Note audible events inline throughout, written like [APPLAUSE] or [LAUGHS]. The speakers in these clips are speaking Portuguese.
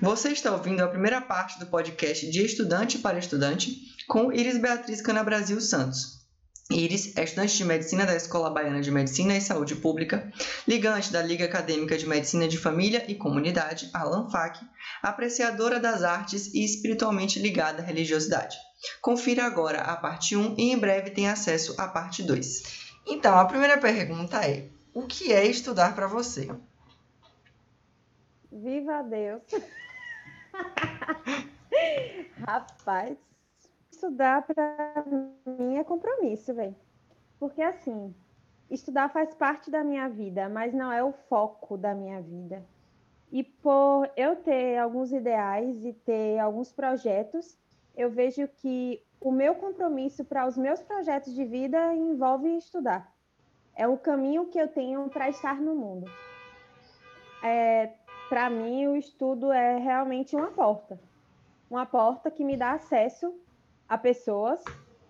Você está ouvindo a primeira parte do podcast de Estudante para Estudante com Iris Beatriz Cana Brasil Santos. Iris é estudante de medicina da Escola Baiana de Medicina e Saúde Pública, ligante da Liga Acadêmica de Medicina de Família e Comunidade, a LANFAC, apreciadora das artes e espiritualmente ligada à religiosidade. Confira agora a parte 1 e em breve tem acesso à parte 2. Então, a primeira pergunta é: o que é estudar para você? Viva Deus! [LAUGHS] [LAUGHS] Rapaz, estudar para mim é compromisso, velho. Porque assim, estudar faz parte da minha vida, mas não é o foco da minha vida. E por eu ter alguns ideais e ter alguns projetos, eu vejo que o meu compromisso para os meus projetos de vida envolve estudar. É o caminho que eu tenho para estar no mundo. É, para mim, o estudo é realmente uma porta. Uma porta que me dá acesso a pessoas,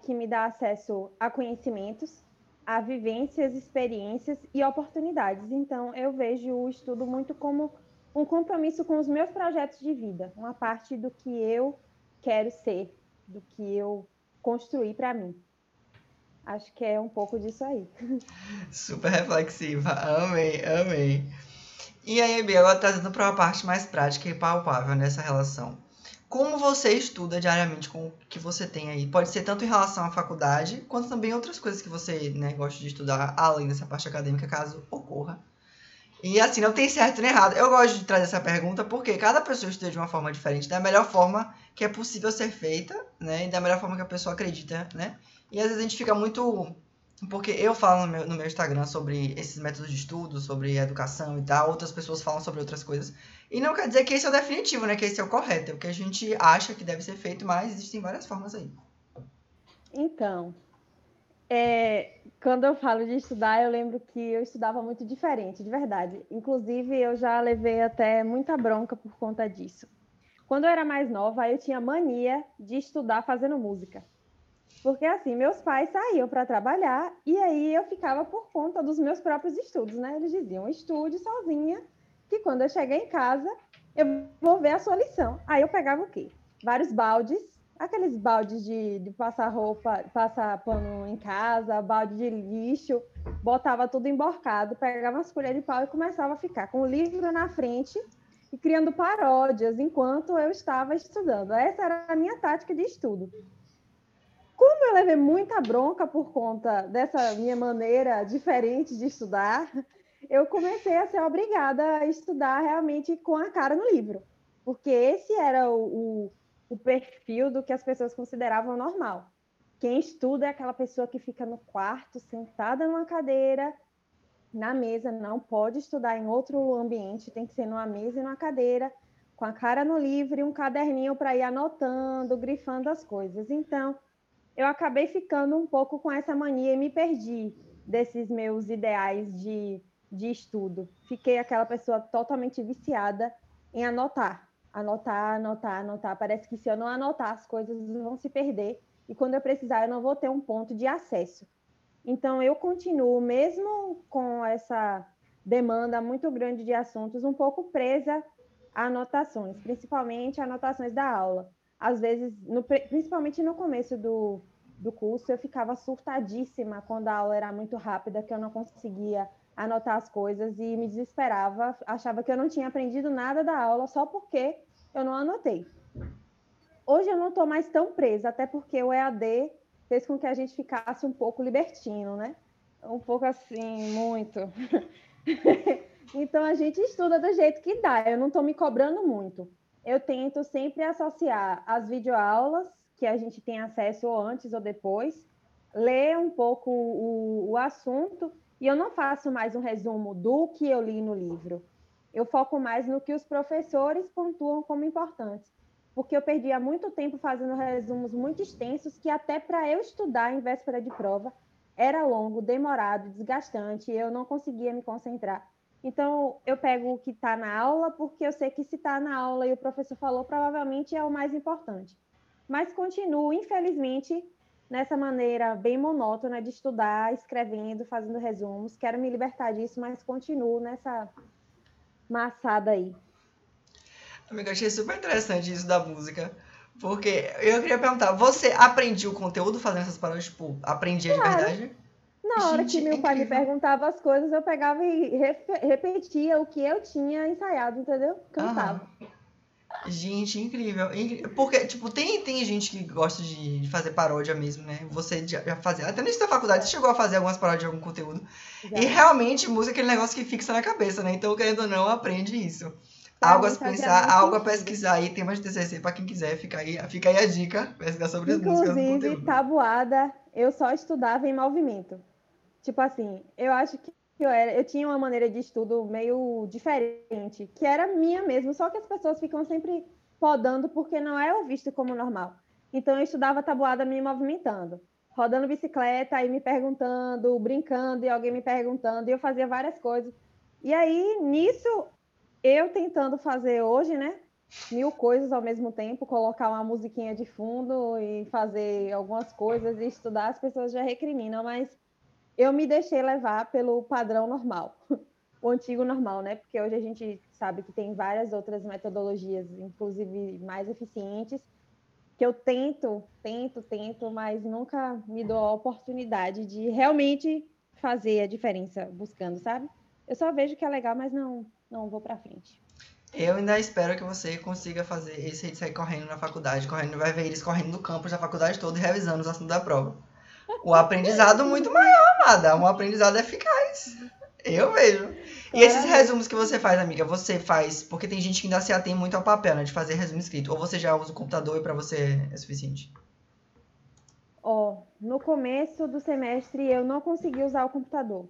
que me dá acesso a conhecimentos, a vivências, experiências e oportunidades. Então, eu vejo o estudo muito como um compromisso com os meus projetos de vida, uma parte do que eu quero ser, do que eu construí para mim. Acho que é um pouco disso aí. [LAUGHS] Super reflexiva. Amei, amei. E aí, Bia, agora trazendo para uma parte mais prática e palpável nessa relação. Como você estuda diariamente com o que você tem aí? Pode ser tanto em relação à faculdade, quanto também outras coisas que você né, gosta de estudar, além dessa parte acadêmica, caso ocorra. E assim, não tem certo nem errado. Eu gosto de trazer essa pergunta porque cada pessoa estuda de uma forma diferente, da melhor forma que é possível ser feita, né? E da melhor forma que a pessoa acredita, né? E às vezes a gente fica muito porque eu falo no meu, no meu Instagram sobre esses métodos de estudo, sobre educação e tal, outras pessoas falam sobre outras coisas. E não quer dizer que esse é o definitivo, né? Que esse é o correto. É o que a gente acha que deve ser feito, mas existem várias formas aí. Então, é, quando eu falo de estudar, eu lembro que eu estudava muito diferente, de verdade. Inclusive, eu já levei até muita bronca por conta disso. Quando eu era mais nova, eu tinha mania de estudar fazendo música. Porque assim, meus pais saíam para trabalhar e aí eu ficava por conta dos meus próprios estudos, né? Eles diziam: estude sozinha, que quando eu chegar em casa, eu vou ver a sua lição. Aí eu pegava o quê? Vários baldes, aqueles baldes de, de passar roupa, passar pano em casa, balde de lixo, botava tudo emborcado, pegava as colheres de pau e começava a ficar com o livro na frente e criando paródias enquanto eu estava estudando. Essa era a minha tática de estudo. Como eu levei muita bronca por conta dessa minha maneira diferente de estudar, eu comecei a ser obrigada a estudar realmente com a cara no livro, porque esse era o, o, o perfil do que as pessoas consideravam normal. Quem estuda é aquela pessoa que fica no quarto, sentada numa cadeira, na mesa, não pode estudar em outro ambiente, tem que ser numa mesa e numa cadeira, com a cara no livro e um caderninho para ir anotando, grifando as coisas. Então, eu acabei ficando um pouco com essa mania e me perdi desses meus ideais de, de estudo. Fiquei aquela pessoa totalmente viciada em anotar, anotar, anotar, anotar. Parece que se eu não anotar, as coisas vão se perder e quando eu precisar, eu não vou ter um ponto de acesso. Então, eu continuo, mesmo com essa demanda muito grande de assuntos, um pouco presa a anotações, principalmente anotações da aula às vezes, no, principalmente no começo do, do curso, eu ficava surtadíssima quando a aula era muito rápida, que eu não conseguia anotar as coisas e me desesperava, achava que eu não tinha aprendido nada da aula só porque eu não anotei. Hoje eu não estou mais tão presa, até porque o EAD fez com que a gente ficasse um pouco libertino, né? Um pouco assim, muito. [LAUGHS] então a gente estuda do jeito que dá, eu não estou me cobrando muito eu tento sempre associar as videoaulas que a gente tem acesso antes ou depois, ler um pouco o, o assunto, e eu não faço mais um resumo do que eu li no livro. Eu foco mais no que os professores pontuam como importantes, porque eu perdia muito tempo fazendo resumos muito extensos que até para eu estudar em véspera de prova era longo, demorado, desgastante, eu não conseguia me concentrar. Então, eu pego o que está na aula, porque eu sei que se está na aula e o professor falou, provavelmente é o mais importante. Mas continuo, infelizmente, nessa maneira bem monótona de estudar, escrevendo, fazendo resumos. Quero me libertar disso, mas continuo nessa maçada aí. Amiga, achei super interessante isso da música. Porque eu queria perguntar, você aprendia o conteúdo fazendo essas paródias? Tipo, aprendia de verdade? Na hora que meu pai me perguntava as coisas, eu pegava e repetia o que eu tinha ensaiado, entendeu? Cantava. Gente, incrível. Porque, tipo, tem, tem gente que gosta de, fazer paródia mesmo, né? Você já, fazia. Até da faculdade você chegou a fazer algumas paródias de algum conteúdo. E realmente música é aquele negócio que fixa na cabeça, né? Então, querendo ou não, aprende isso. algo a pensar, algo a pesquisar aí, temas de TCC pra quem quiser, fica aí, fica aí a dica, pesquisar sobre as músicas. Inclusive, tabuada, eu só estudava em movimento. Tipo assim, eu acho que eu, era, eu tinha uma maneira de estudo meio diferente, que era minha mesmo, só que as pessoas ficam sempre podando porque não é visto como normal. Então eu estudava tabuada me movimentando, rodando bicicleta e me perguntando, brincando e alguém me perguntando, e eu fazia várias coisas. E aí, nisso, eu tentando fazer hoje, né? Mil coisas ao mesmo tempo, colocar uma musiquinha de fundo e fazer algumas coisas e estudar, as pessoas já recriminam, mas eu me deixei levar pelo padrão normal, [LAUGHS] o antigo normal, né? Porque hoje a gente sabe que tem várias outras metodologias, inclusive mais eficientes, que eu tento, tento, tento, mas nunca me dou a oportunidade de realmente fazer a diferença buscando, sabe? Eu só vejo que é legal, mas não, não vou para frente. Eu ainda espero que você consiga fazer esse sair correndo na faculdade, correndo, vai ver eles correndo no campus da faculdade toda e revisando os assuntos da prova. O aprendizado muito maior, amada. Um aprendizado eficaz. Eu vejo. E esses resumos que você faz, amiga, você faz porque tem gente que ainda se atém muito ao papel, né? De fazer resumo escrito. Ou você já usa o computador e para você é suficiente? Ó, oh, no começo do semestre eu não consegui usar o computador.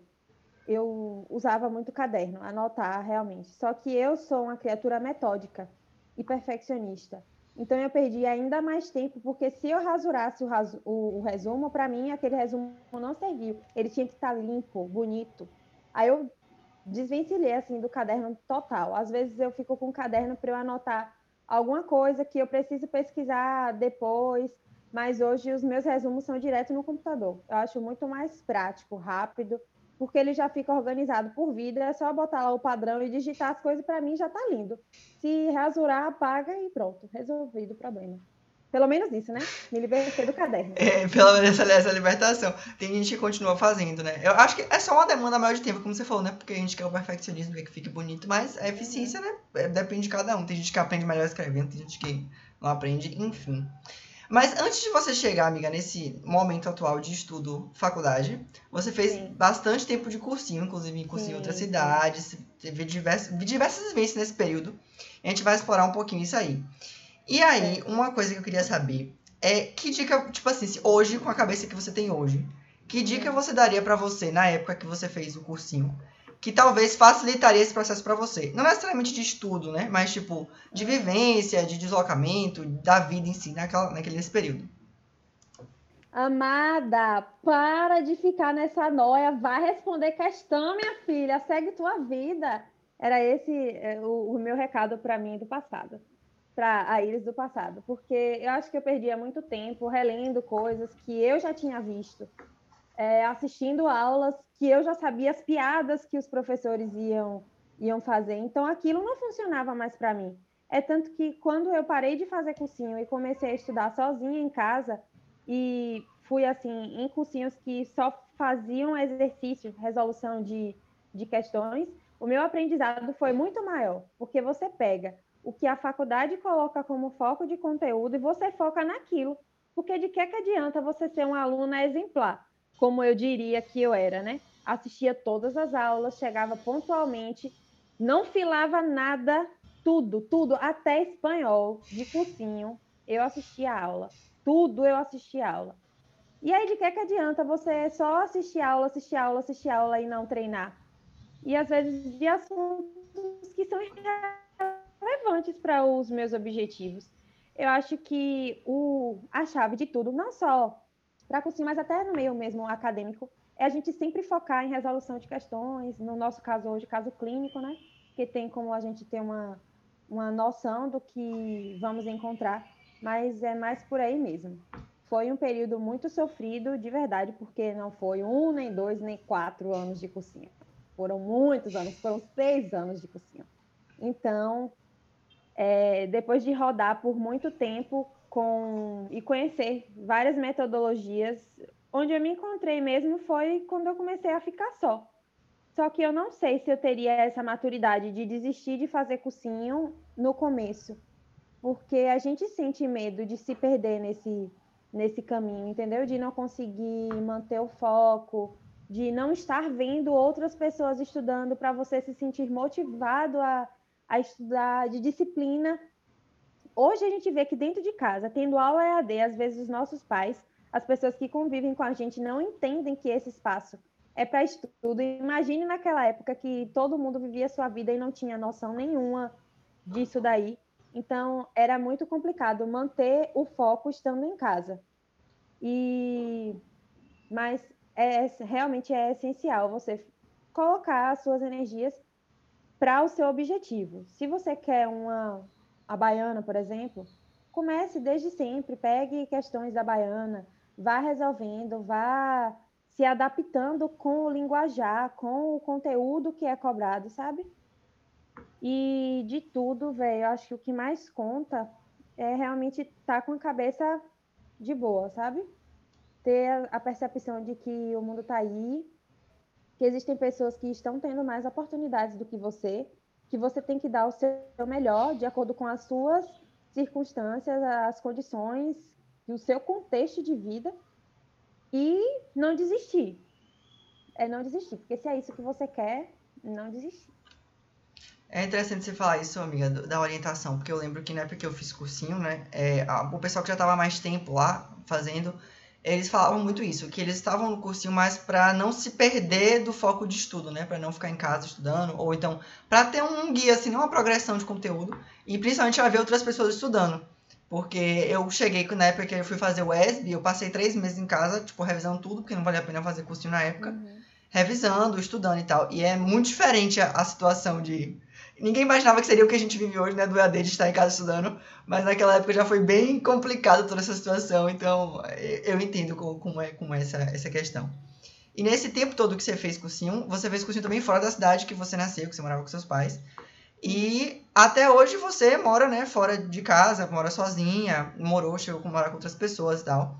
Eu usava muito caderno, anotar realmente. Só que eu sou uma criatura metódica e perfeccionista. Então eu perdi ainda mais tempo, porque se eu rasurasse o, o, o resumo, para mim aquele resumo não serviu. Ele tinha que estar tá limpo, bonito. Aí eu desvencilhei assim do caderno total. Às vezes eu fico com o caderno para eu anotar alguma coisa que eu preciso pesquisar depois, mas hoje os meus resumos são direto no computador. Eu acho muito mais prático, rápido porque ele já fica organizado por vida, é só botar lá o padrão e digitar as coisas, para mim já está lindo. Se rasurar, apaga e pronto, resolvido o problema. Pelo menos isso, né? Me libertei do caderno. É, pelo menos essa, libertação. Tem gente que continua fazendo, né? Eu acho que é só uma demanda maior de tempo, como você falou, né? Porque a gente quer o perfeccionismo, que fique bonito, mas a eficiência, né? É, depende de cada um. Tem gente que aprende melhor escrevendo, tem gente que não aprende, enfim. Mas antes de você chegar, amiga, nesse momento atual de estudo, faculdade, você fez Sim. bastante tempo de cursinho, inclusive em cursinho em outras cidades, teve diversas, diversas vivências nesse período. A gente vai explorar um pouquinho isso aí. E aí, uma coisa que eu queria saber é que dica, tipo assim, hoje, com a cabeça que você tem hoje, que dica você daria para você na época que você fez o cursinho? Que talvez facilitaria esse processo para você. Não necessariamente de estudo, né? Mas, tipo, de vivência, de deslocamento, da vida em si, naquela, naquele, nesse período. Amada, para de ficar nessa noia. Vai responder questão, minha filha. Segue tua vida. Era esse é, o, o meu recado para mim do passado. Para a Iris do passado. Porque eu acho que eu perdia muito tempo relendo coisas que eu já tinha visto é, assistindo aulas que eu já sabia as piadas que os professores iam, iam fazer. Então, aquilo não funcionava mais para mim. É tanto que quando eu parei de fazer cursinho e comecei a estudar sozinha em casa, e fui assim, em cursinhos que só faziam exercício, resolução de, de questões, o meu aprendizado foi muito maior, porque você pega o que a faculdade coloca como foco de conteúdo e você foca naquilo. Porque de que, que adianta você ser uma aluna exemplar como eu diria que eu era, né? Assistia todas as aulas, chegava pontualmente, não filava nada, tudo, tudo, até espanhol, de cursinho, eu assistia a aula. Tudo eu assistia a aula. E aí, de que, que adianta você só assistir aula, assistir aula, assistir aula e não treinar? E às vezes de assuntos que são relevantes para os meus objetivos. Eu acho que o, a chave de tudo, não só para cursinho, mas até no meio mesmo acadêmico, é a gente sempre focar em resolução de questões, no nosso caso hoje, caso clínico, né? Que tem como a gente ter uma, uma noção do que vamos encontrar, mas é mais por aí mesmo. Foi um período muito sofrido, de verdade, porque não foi um, nem dois, nem quatro anos de cursinho. Foram muitos anos, foram seis anos de cursinho. Então, é, depois de rodar por muito tempo com e conhecer várias metodologias, onde eu me encontrei mesmo foi quando eu comecei a ficar só. Só que eu não sei se eu teria essa maturidade de desistir de fazer cursinho no começo, porque a gente sente medo de se perder nesse nesse caminho, entendeu? De não conseguir manter o foco, de não estar vendo outras pessoas estudando para você se sentir motivado a, a estudar de disciplina. Hoje a gente vê que dentro de casa, tendo aula EAD, às vezes os nossos pais, as pessoas que convivem com a gente não entendem que esse espaço é para estudo. Imagine naquela época que todo mundo vivia sua vida e não tinha noção nenhuma disso daí. Então, era muito complicado manter o foco estando em casa. E mas é, realmente é essencial você colocar as suas energias para o seu objetivo. Se você quer uma a baiana, por exemplo, comece desde sempre, pegue questões da baiana, vá resolvendo, vá se adaptando com o linguajar, com o conteúdo que é cobrado, sabe? E de tudo, velho, acho que o que mais conta é realmente estar tá com a cabeça de boa, sabe? Ter a percepção de que o mundo está aí, que existem pessoas que estão tendo mais oportunidades do que você, que você tem que dar o seu melhor de acordo com as suas circunstâncias, as condições e o seu contexto de vida e não desistir. É não desistir, porque se é isso que você quer, não desistir. É interessante você falar isso, amiga, da orientação, porque eu lembro que na época que eu fiz cursinho, né, é, a, o pessoal que já estava mais tempo lá fazendo, eles falavam muito isso, que eles estavam no cursinho mais para não se perder do foco de estudo, né, para não ficar em casa estudando, ou então para ter um guia, assim, uma progressão de conteúdo, e principalmente para ver outras pessoas estudando. Porque eu cheguei na época que eu fui fazer o ESB, eu passei três meses em casa, tipo, revisando tudo, porque não valia a pena fazer cursinho na época. Uhum. Revisando, estudando e tal. E é muito diferente a, a situação de Ninguém imaginava que seria o que a gente vive hoje, né? Do EAD de estar em casa estudando. Mas naquela época já foi bem complicado toda essa situação. Então, eu entendo como, é, como é essa, essa questão. E nesse tempo todo que você fez cursinho, você fez cursinho também fora da cidade que você nasceu, que você morava com seus pais. E até hoje você mora, né, fora de casa, mora sozinha, morou, chegou a morar com outras pessoas e tal.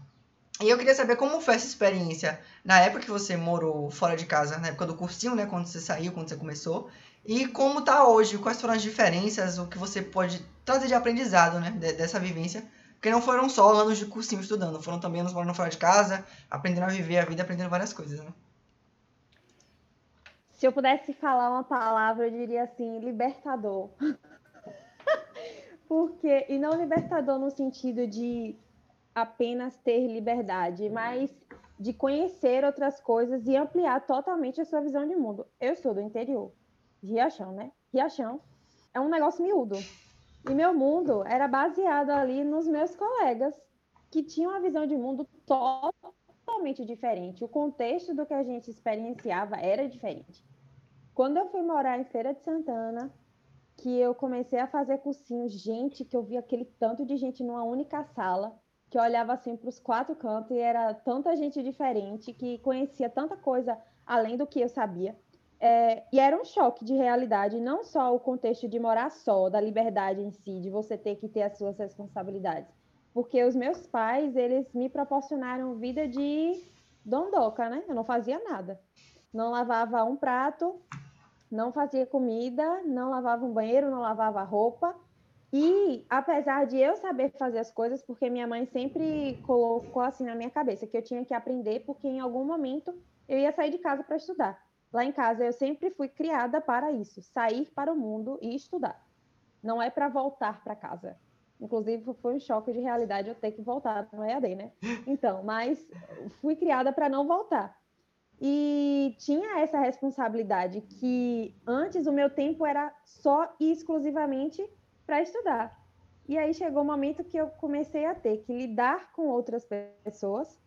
E eu queria saber como foi essa experiência na época que você morou fora de casa, na época do cursinho, né, quando você saiu, quando você começou, e como tá hoje, quais foram as diferenças, o que você pode trazer de aprendizado, né, dessa vivência. Porque não foram só anos de cursinho estudando, foram também anos morando fora de casa, aprendendo a viver a vida, aprendendo várias coisas, né? Se eu pudesse falar uma palavra, eu diria assim, libertador. [LAUGHS] Porque, e não libertador no sentido de apenas ter liberdade, mas de conhecer outras coisas e ampliar totalmente a sua visão de mundo. Eu sou do interior. Riachão, né? Riachão é um negócio miúdo. E meu mundo era baseado ali nos meus colegas, que tinham uma visão de mundo totalmente diferente. O contexto do que a gente experienciava era diferente. Quando eu fui morar em Feira de Santana, que eu comecei a fazer cursinho, gente, que eu via aquele tanto de gente numa única sala, que olhava assim para os quatro cantos e era tanta gente diferente, que conhecia tanta coisa além do que eu sabia. É, e era um choque de realidade, não só o contexto de morar só, da liberdade em si, de você ter que ter as suas responsabilidades. Porque os meus pais, eles me proporcionaram vida de dondoca, né? Eu não fazia nada. Não lavava um prato, não fazia comida, não lavava um banheiro, não lavava roupa. E apesar de eu saber fazer as coisas, porque minha mãe sempre colocou assim na minha cabeça que eu tinha que aprender, porque em algum momento eu ia sair de casa para estudar. Lá em casa eu sempre fui criada para isso, sair para o mundo e estudar. Não é para voltar para casa. Inclusive foi um choque de realidade eu ter que voltar no EAD, né? [LAUGHS] Então, mas fui criada para não voltar. E tinha essa responsabilidade que antes o meu tempo era só e exclusivamente para estudar. E aí chegou o um momento que eu comecei a ter que lidar com outras pessoas,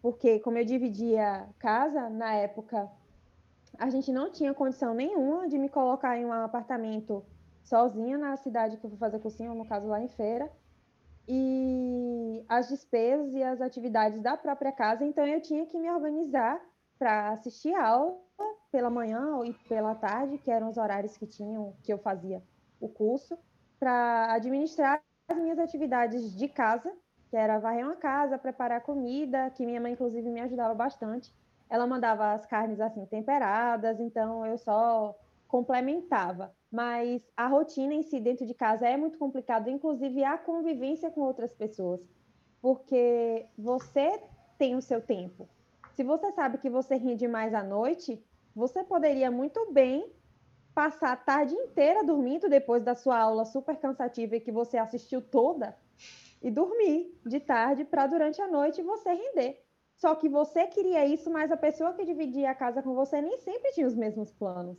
porque como eu dividia casa, na época a gente não tinha condição nenhuma de me colocar em um apartamento sozinha na cidade que eu vou fazer cursinho, no caso lá em Feira. E as despesas e as atividades da própria casa, então eu tinha que me organizar para assistir aula pela manhã e pela tarde, que eram os horários que tinham que eu fazia o curso. para administrar as minhas atividades de casa, que era varrer uma casa, preparar comida, que minha mãe inclusive me ajudava bastante. Ela mandava as carnes assim temperadas, então eu só complementava. Mas a rotina em si dentro de casa é muito complicado, inclusive a convivência com outras pessoas, porque você tem o seu tempo. Se você sabe que você rende mais à noite, você poderia muito bem passar a tarde inteira dormindo depois da sua aula super cansativa e que você assistiu toda e dormir de tarde para durante a noite você render. Só que você queria isso, mas a pessoa que dividia a casa com você nem sempre tinha os mesmos planos.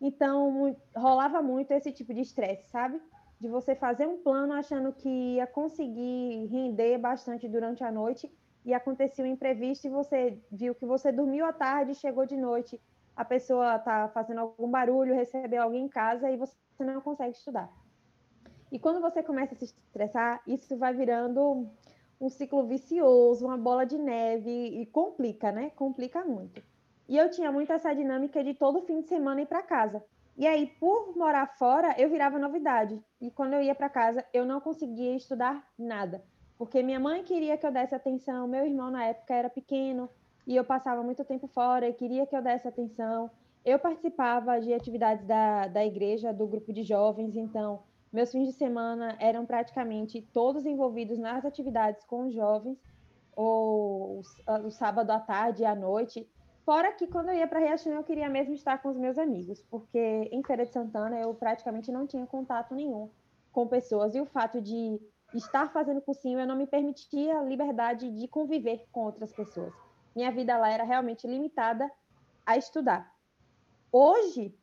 Então, rolava muito esse tipo de estresse, sabe? De você fazer um plano achando que ia conseguir render bastante durante a noite e acontecia um imprevisto e você viu que você dormiu à tarde, chegou de noite, a pessoa está fazendo algum barulho, recebeu alguém em casa e você não consegue estudar. E quando você começa a se estressar, isso vai virando um ciclo vicioso, uma bola de neve e complica, né? Complica muito. E eu tinha muito essa dinâmica de todo fim de semana ir para casa. E aí, por morar fora, eu virava novidade. E quando eu ia para casa, eu não conseguia estudar nada. Porque minha mãe queria que eu desse atenção, meu irmão na época era pequeno e eu passava muito tempo fora e queria que eu desse atenção. Eu participava de atividades da, da igreja, do grupo de jovens, então meus fins de semana eram praticamente todos envolvidos nas atividades com os jovens, ou o sábado à tarde e à noite. Fora que quando eu ia para Riachão eu queria mesmo estar com os meus amigos, porque em Feira de Santana eu praticamente não tinha contato nenhum com pessoas. E o fato de estar fazendo cursinho eu não me permitia a liberdade de conviver com outras pessoas. Minha vida lá era realmente limitada a estudar. Hoje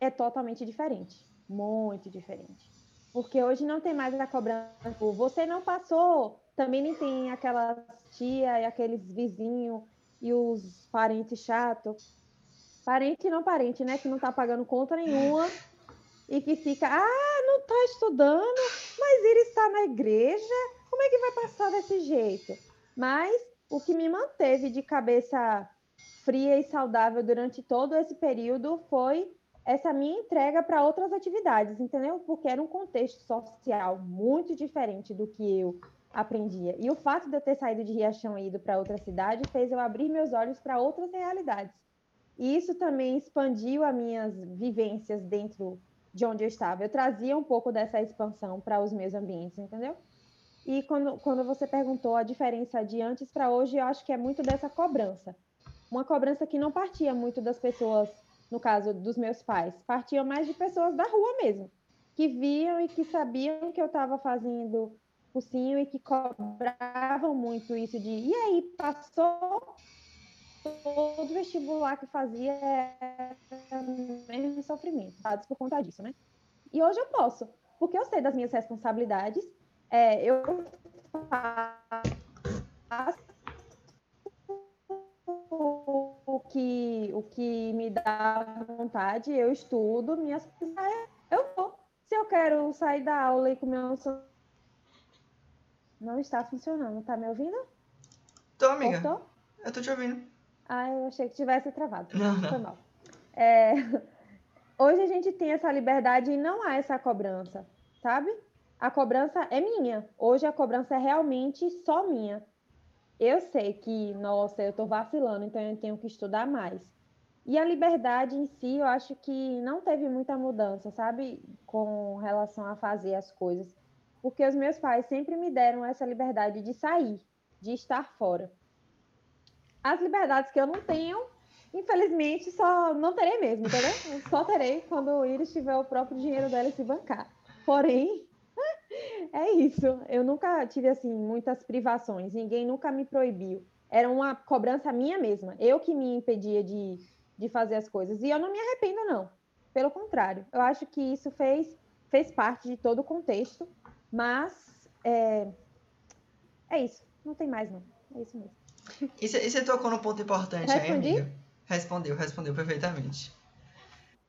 é totalmente diferente, muito diferente porque hoje não tem mais a cobrança. Você não passou, também nem tem aquelas tia e aqueles vizinhos e os parentes chatos. Parente não parente, né? Que não tá pagando conta nenhuma e que fica, ah, não tá estudando, mas ele está na igreja, como é que vai passar desse jeito? Mas o que me manteve de cabeça fria e saudável durante todo esse período foi essa minha entrega para outras atividades, entendeu? Porque era um contexto social muito diferente do que eu aprendia. E o fato de eu ter saído de Riachão e ido para outra cidade fez eu abrir meus olhos para outras realidades. E isso também expandiu as minhas vivências dentro de onde eu estava. Eu trazia um pouco dessa expansão para os meus ambientes, entendeu? E quando, quando você perguntou a diferença de antes para hoje, eu acho que é muito dessa cobrança. Uma cobrança que não partia muito das pessoas no caso dos meus pais, partiam mais de pessoas da rua mesmo, que viam e que sabiam que eu estava fazendo cursinho e que cobravam muito isso de e aí, passou todo vestibular que fazia mesmo sofrimento, por conta disso, né? E hoje eu posso, porque eu sei das minhas responsabilidades, é, eu faço que, o que me dá vontade, eu estudo, minhas coisas, eu vou. Se eu quero sair da aula e comer um não está funcionando, tá me ouvindo? Tô, amiga. Voltou? Eu tô te ouvindo. Ah, eu achei que tivesse travado. Não, não. Foi mal. É... [LAUGHS] Hoje a gente tem essa liberdade e não há essa cobrança, sabe? A cobrança é minha. Hoje a cobrança é realmente só minha eu sei que, nossa, eu estou vacilando, então eu tenho que estudar mais. E a liberdade em si, eu acho que não teve muita mudança, sabe, com relação a fazer as coisas. Porque os meus pais sempre me deram essa liberdade de sair, de estar fora. As liberdades que eu não tenho, infelizmente, só não terei mesmo, entendeu? Só terei quando o Iris tiver o próprio dinheiro dela se bancar. Porém, é isso. Eu nunca tive assim muitas privações. Ninguém nunca me proibiu. Era uma cobrança minha mesma. Eu que me impedia de, de fazer as coisas. E eu não me arrependo, não. Pelo contrário. Eu acho que isso fez, fez parte de todo o contexto. Mas é, é isso. Não tem mais, não. É isso mesmo. E você tocou num ponto importante Respondi? aí, amiga? Respondeu, respondeu perfeitamente.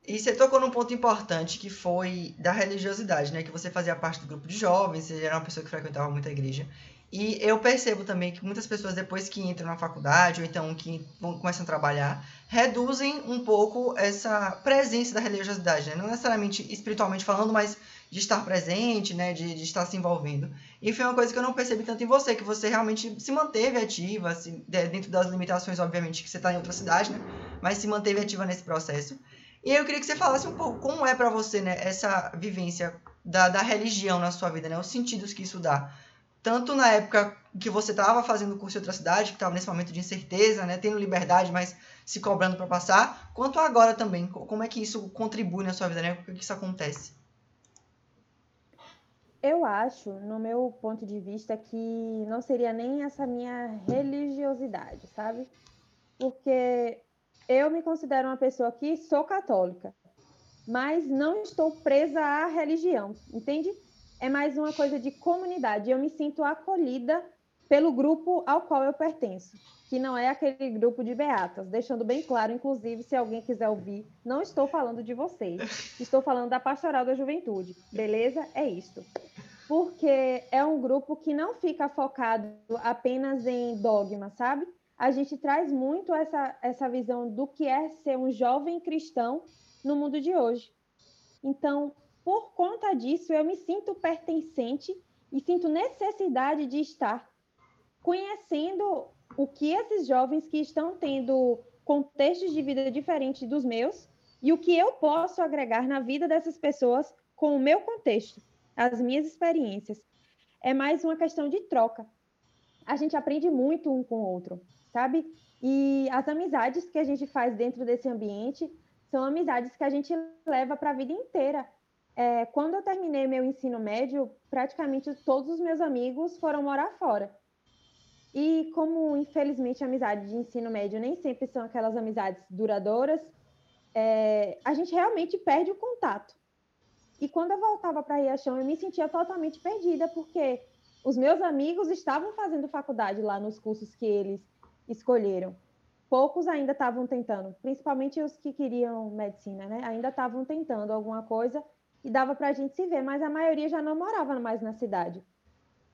E você tocou num ponto importante que foi da religiosidade, né? Que você fazia parte do grupo de jovens, você era uma pessoa que frequentava muito a igreja. E eu percebo também que muitas pessoas, depois que entram na faculdade, ou então que vão, começam a trabalhar, reduzem um pouco essa presença da religiosidade, né? Não necessariamente espiritualmente falando, mas de estar presente, né? De, de, estar se envolvendo. E foi uma coisa que eu não percebi tanto em você, que você realmente se manteve ativa, assim, dentro das limitações, obviamente, que você está em outra cidade, né? Mas se manteve ativa nesse processo. E aí eu queria que você falasse um pouco como é para você, né? Essa vivência da, da religião na sua vida, né? Os sentidos que isso dá tanto na época que você estava fazendo curso em outra cidade, que estava nesse momento de incerteza, né, tendo liberdade, mas se cobrando para passar, quanto agora também. Como é que isso contribui na sua vida, né? É que isso acontece? Eu acho, no meu ponto de vista, que não seria nem essa minha religiosidade, sabe? Porque eu me considero uma pessoa que sou católica, mas não estou presa à religião, entende? é mais uma coisa de comunidade. Eu me sinto acolhida pelo grupo ao qual eu pertenço, que não é aquele grupo de beatas, deixando bem claro, inclusive, se alguém quiser ouvir, não estou falando de vocês, estou falando da Pastoral da Juventude, beleza? É isto. Porque é um grupo que não fica focado apenas em dogma, sabe? A gente traz muito essa, essa visão do que é ser um jovem cristão no mundo de hoje. Então, por conta disso, eu me sinto pertencente e sinto necessidade de estar conhecendo o que esses jovens que estão tendo contextos de vida diferentes dos meus e o que eu posso agregar na vida dessas pessoas com o meu contexto, as minhas experiências. É mais uma questão de troca. A gente aprende muito um com o outro, sabe? E as amizades que a gente faz dentro desse ambiente são amizades que a gente leva para a vida inteira. É, quando eu terminei meu ensino médio, praticamente todos os meus amigos foram morar fora. E como, infelizmente, a amizade de ensino médio nem sempre são aquelas amizades duradouras, é, a gente realmente perde o contato. E quando eu voltava para Riachão, eu me sentia totalmente perdida, porque os meus amigos estavam fazendo faculdade lá nos cursos que eles escolheram. Poucos ainda estavam tentando, principalmente os que queriam medicina, né? Ainda estavam tentando alguma coisa e dava para a gente se ver, mas a maioria já não morava mais na cidade.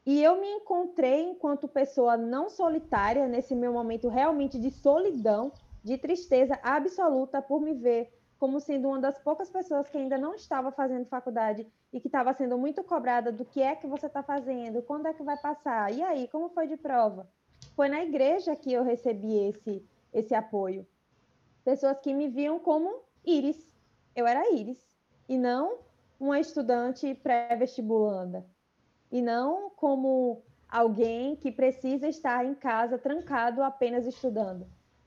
E eu me encontrei enquanto pessoa não solitária, nesse meu momento realmente de solidão, de tristeza absoluta por me ver como sendo uma das poucas pessoas que ainda não estava fazendo faculdade e que estava sendo muito cobrada do que é que você está fazendo, quando é que vai passar, e aí, como foi de prova? Foi na igreja que eu recebi esse, esse apoio. Pessoas que me viam como Iris. Eu era Iris. E não uma estudante pré-vestibulanda e não como alguém que precisa estar em casa trancado apenas estudando.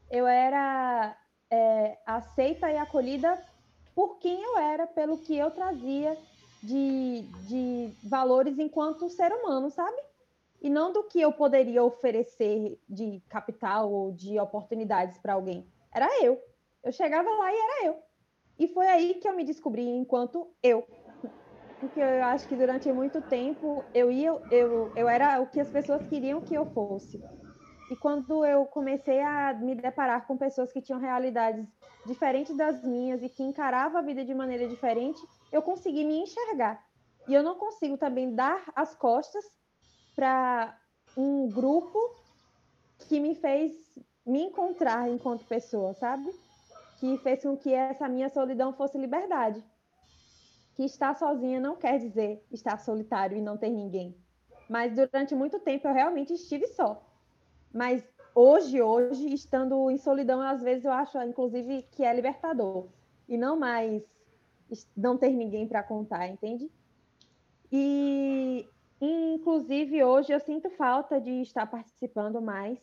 Eu era é, aceita e acolhida por quem eu era, pelo que eu trazia de, de valores enquanto ser humano, sabe? E não do que eu poderia oferecer de capital ou de oportunidades para alguém. Era eu. Eu chegava lá e era eu. E foi aí que eu me descobri enquanto eu porque eu acho que durante muito tempo eu ia, eu, eu era o que as pessoas queriam que eu fosse. E quando eu comecei a me deparar com pessoas que tinham realidades diferentes das minhas e que encaravam a vida de maneira diferente, eu consegui me enxergar. E eu não consigo também dar as costas para um grupo que me fez me encontrar enquanto pessoa, sabe? Que fez com que essa minha solidão fosse liberdade que estar sozinha não quer dizer estar solitário e não ter ninguém. Mas durante muito tempo eu realmente estive só. Mas hoje, hoje, estando em solidão, às vezes eu acho, inclusive, que é libertador. E não mais não ter ninguém para contar, entende? E, inclusive, hoje eu sinto falta de estar participando mais,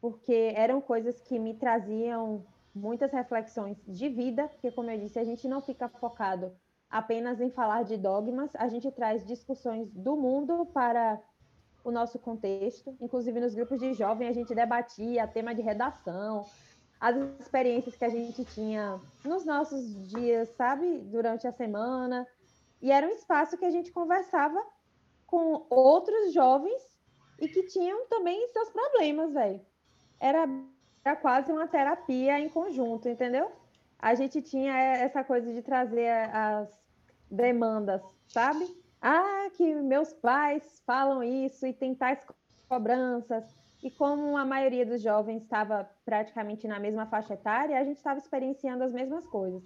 porque eram coisas que me traziam muitas reflexões de vida, porque, como eu disse, a gente não fica focado apenas em falar de dogmas, a gente traz discussões do mundo para o nosso contexto. Inclusive, nos grupos de jovem, a gente debatia tema de redação, as experiências que a gente tinha nos nossos dias, sabe, durante a semana. E era um espaço que a gente conversava com outros jovens e que tinham também seus problemas, velho. Era, era quase uma terapia em conjunto, entendeu? a gente tinha essa coisa de trazer as demandas, sabe? Ah, que meus pais falam isso e tentar cobranças. E como a maioria dos jovens estava praticamente na mesma faixa etária, a gente estava experienciando as mesmas coisas.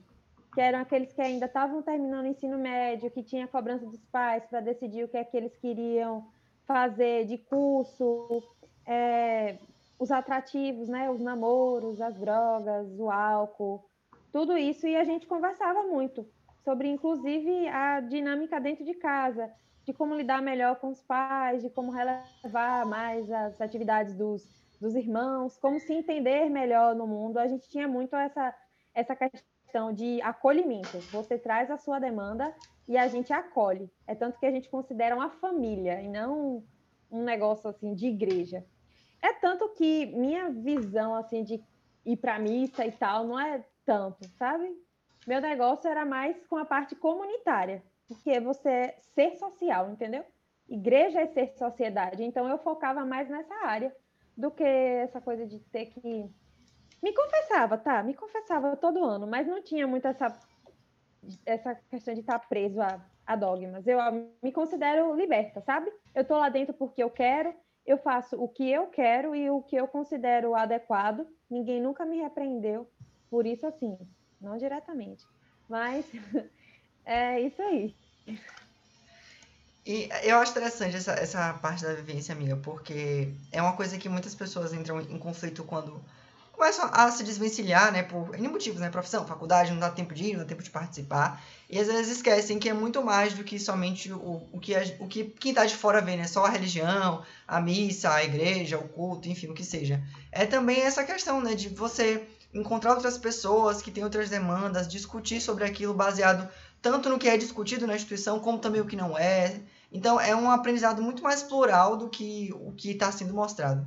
Que eram aqueles que ainda estavam terminando o ensino médio, que tinha cobrança dos pais para decidir o que é que eles queriam fazer de curso, é, os atrativos, né, os namoros, as drogas, o álcool, tudo isso. E a gente conversava muito sobre, inclusive, a dinâmica dentro de casa, de como lidar melhor com os pais, de como relevar mais as atividades dos, dos irmãos, como se entender melhor no mundo. A gente tinha muito essa, essa questão de acolhimento. Você traz a sua demanda e a gente acolhe. É tanto que a gente considera uma família e não um negócio assim de igreja. É tanto que minha visão assim de ir para missa e tal não é tanto, sabe? Meu negócio era mais com a parte comunitária porque você é ser social, entendeu? Igreja é ser sociedade. Então eu focava mais nessa área do que essa coisa de ter que. Me confessava, tá? Me confessava todo ano, mas não tinha muito essa, essa questão de estar preso a, a dogmas. Eu me considero liberta, sabe? Eu tô lá dentro porque eu quero, eu faço o que eu quero e o que eu considero adequado. Ninguém nunca me repreendeu por isso, assim, não diretamente. Mas [LAUGHS] É isso aí. E eu acho interessante essa, essa parte da vivência, amiga, porque é uma coisa que muitas pessoas entram em conflito quando começam a se desvencilhar, né, por N motivos, né, profissão, faculdade, não dá tempo de ir, não dá tempo de participar, e às vezes esquecem que é muito mais do que somente o, o, que, a, o que quem tá de fora vê, né, só a religião, a missa, a igreja, o culto, enfim, o que seja. É também essa questão, né, de você encontrar outras pessoas que têm outras demandas, discutir sobre aquilo baseado tanto no que é discutido na instituição, como também o que não é. Então, é um aprendizado muito mais plural do que o que está sendo mostrado.